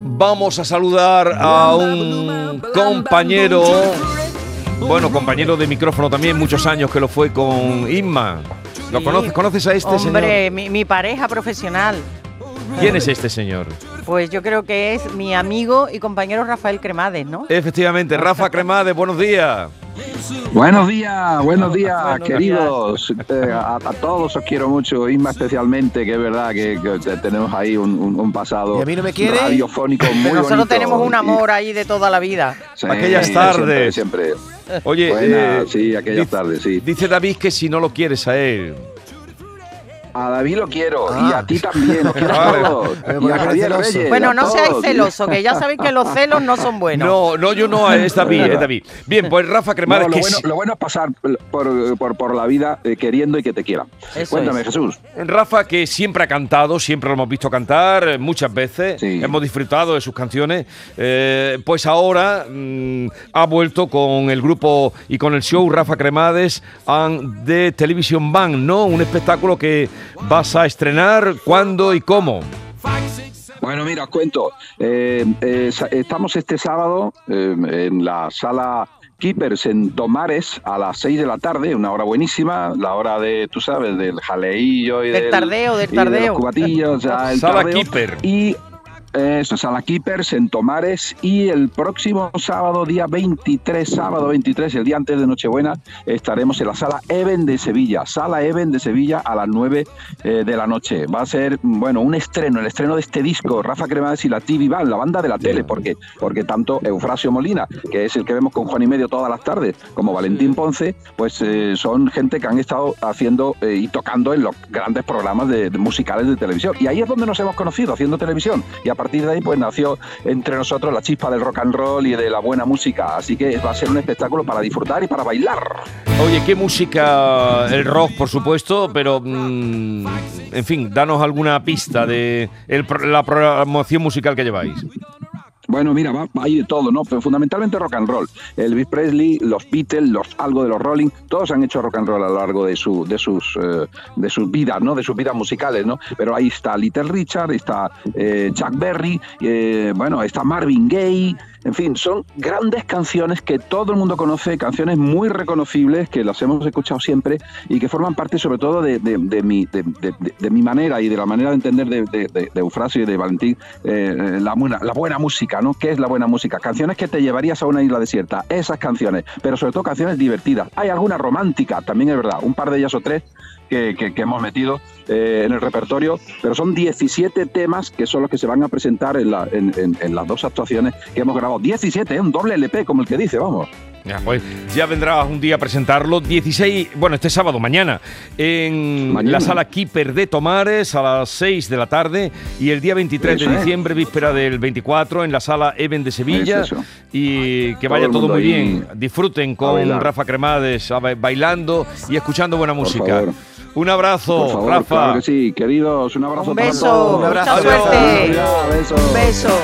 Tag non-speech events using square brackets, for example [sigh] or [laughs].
Vamos a saludar a un compañero, bueno, compañero de micrófono también, muchos años que lo fue con Inma. ¿Lo conoces? ¿Conoces a este Hombre, señor? mi, mi pareja profesional. ¿Quién es este señor? Pues yo creo que es mi amigo y compañero Rafael Cremades, ¿no? Efectivamente, Rafa Cremade, buenos días. Buenos [laughs] días, buenos días, queridos. Eh, a, a todos os quiero mucho, Isma especialmente, que es verdad que, que te- tenemos ahí un, un- un pasado ¿Y a mí no me quiere? radiofónico [laughs] muy Pero nosotros bonito. tenemos un Y- amor ahí de toda la vida. sí, Aquellas siempre, tardes. Siempre. Oye, Buena, eh, sí, aquellas dice- tardes, sí. Dice David que si no lo quieres a él. A David lo quiero y Ah. a ti también, os quiero [laughs] Bueno, no seáis celosos, que ya sabéis que los celos no son buenos. No, no, yo no, es David, es David. Bien, pues Rafa No, Cremades, lo, que bueno, lo es pasar por, por, por la vida eh, queriendo y que te quieran. Eso Cuéntame, es. Jesús. Rafa, que siempre ha cantado, siempre lo hemos visto cantar eh, muchas veces, Sí. hemos disfrutado de sus canciones, eh, pues ahora mm, ha vuelto con el grupo y con el show Rafa Cremades and de Television Band, ¿no? Un espectáculo que vas a estrenar, cuándo y cómo. Bueno, mira, os cuento. Eh, eh, estamos este sábado eh, en la sala Keepers en Tomares a las 6 de la tarde, una hora buenísima, la hora de, tú sabes, del jaleillo y Del tardeo, del y de los tardeo. cubatillos, ya el Sala tardeo. Keeper. Y eso, Sala Keepers en Tomares y el próximo sábado, día 23, sábado 23, el día antes de Nochebuena, estaremos en la Sala Even de Sevilla, Sala Even de Sevilla a las 9 eh, de la noche. Va a ser, bueno, un estreno, el estreno de este disco, Rafa Cremades y la TV Band, la banda de la tele, porque, porque tanto Eufrasio Molina, que es el que vemos con Juan y Medio todas las tardes, como Valentín Ponce, pues eh, son gente que han estado haciendo eh, y tocando en los grandes programas de, de musicales de televisión. Y ahí es donde nos hemos conocido, haciendo televisión. Y a partir de ahí, pues nació entre nosotros la chispa del rock and roll y de la buena música. Así que va a ser un espectáculo para disfrutar y para bailar. Oye, ¿qué música? El rock, por supuesto, pero mm, en fin, danos alguna pista de la programación musical que lleváis. Bueno, mira, va, ahí de todo, ¿no? Pero fundamentalmente rock and roll. Elvis Presley, los Beatles, los, algo de los Rolling, todos han hecho rock and roll a lo largo de, su, de, sus, eh, de sus vidas, ¿no? De sus vidas musicales, ¿no? Pero ahí está Little Richard, está eh, Chuck Berry, eh, bueno, está Marvin Gaye, en fin, son grandes canciones que todo el mundo conoce, canciones muy reconocibles que las hemos escuchado siempre y que forman parte sobre todo de, mi, manera y de la manera de entender de, Eufrasio y de Valentín eh, la, buena, música, ¿no? ¿Qué es la buena música? Canciones que te llevarías a una isla desierta, esas canciones, pero sobre todo canciones divertidas. Hay alguna romántica, también es verdad, un par de ellas o tres que, hemos metido eh, en el repertorio, pero son 17 temas que son los que se van a presentar en, la- en- en las dos actuaciones que hemos grabado. 17, ¿eh? un doble LP, como el que dice, vamos. Ya, pues ya vendrás un día a presentarlo. 16, bueno, este sábado, mañana, en Mañana. la sala Keeper de Tomares a las 6 de la tarde. Y el día 23 Eso de es. diciembre, víspera del 24, en la sala Even de Sevilla. Es. Y que Todo vaya todo muy ahí bien. Disfruten con. Rafa Cremades bailando y escuchando buena música. Un abrazo, Por favor, Rafa. claro que sí, queridos, un abrazo Un para beso, todos. Un abrazo. suerte. Adiós, besos. Un beso.